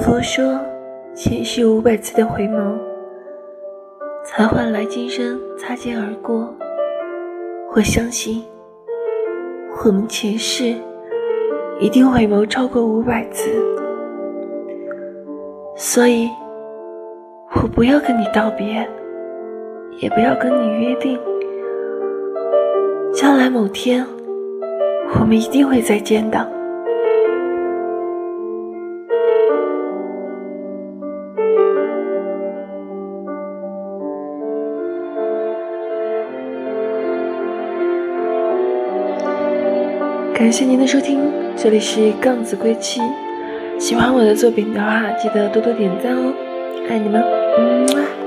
佛说，前世五百次的回眸，才换来今生擦肩而过。我相信，我们前世一定回眸超过五百次，所以，我不要跟你道别，也不要跟你约定，将来某天，我们一定会再见的。感谢您的收听，这里是杠子归期。喜欢我的作品的话，记得多多点赞哦，爱你们，么嗯。